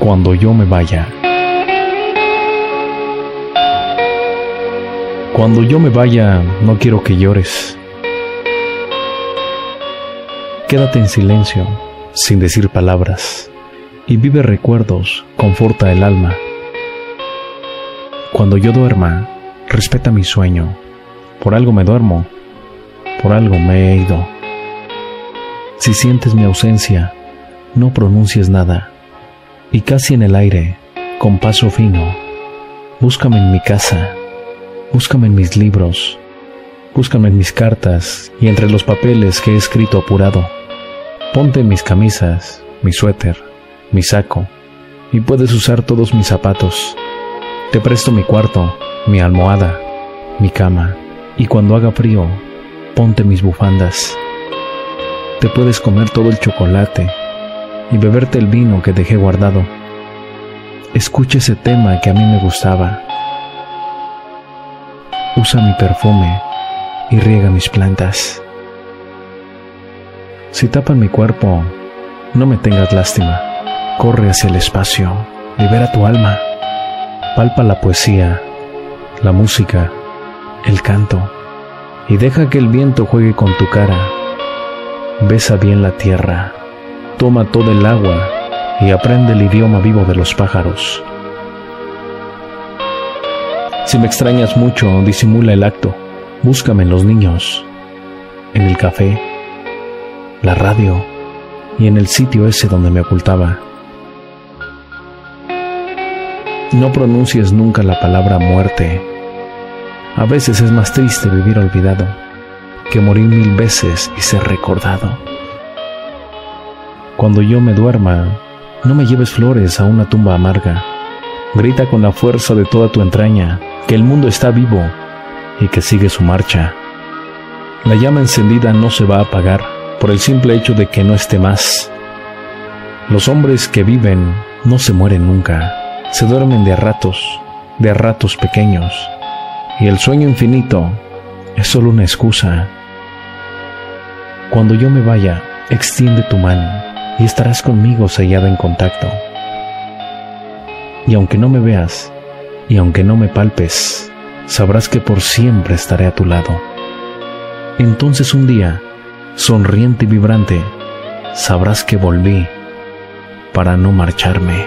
Cuando yo me vaya. Cuando yo me vaya, no quiero que llores. Quédate en silencio, sin decir palabras, y vive recuerdos, conforta el alma. Cuando yo duerma, respeta mi sueño. Por algo me duermo, por algo me he ido. Si sientes mi ausencia, no pronuncies nada, y casi en el aire, con paso fino, búscame en mi casa, búscame en mis libros, búscame en mis cartas y entre los papeles que he escrito apurado. Ponte mis camisas, mi suéter, mi saco, y puedes usar todos mis zapatos. Te presto mi cuarto, mi almohada, mi cama, y cuando haga frío, ponte mis bufandas. Te puedes comer todo el chocolate y beberte el vino que dejé guardado. Escucha ese tema que a mí me gustaba. Usa mi perfume y riega mis plantas. Si tapan mi cuerpo, no me tengas lástima. Corre hacia el espacio, libera tu alma, palpa la poesía, la música, el canto, y deja que el viento juegue con tu cara. Besa bien la tierra toma todo el agua y aprende el idioma vivo de los pájaros. Si me extrañas mucho, disimula el acto. Búscame en los niños, en el café, la radio y en el sitio ese donde me ocultaba. No pronuncies nunca la palabra muerte. A veces es más triste vivir olvidado que morir mil veces y ser recordado. Cuando yo me duerma, no me lleves flores a una tumba amarga. Grita con la fuerza de toda tu entraña que el mundo está vivo y que sigue su marcha. La llama encendida no se va a apagar por el simple hecho de que no esté más. Los hombres que viven no se mueren nunca, se duermen de ratos, de a ratos pequeños, y el sueño infinito es solo una excusa. Cuando yo me vaya, extiende tu mano y estarás conmigo sellado en contacto. Y aunque no me veas, y aunque no me palpes, sabrás que por siempre estaré a tu lado. Entonces un día, sonriente y vibrante, sabrás que volví para no marcharme.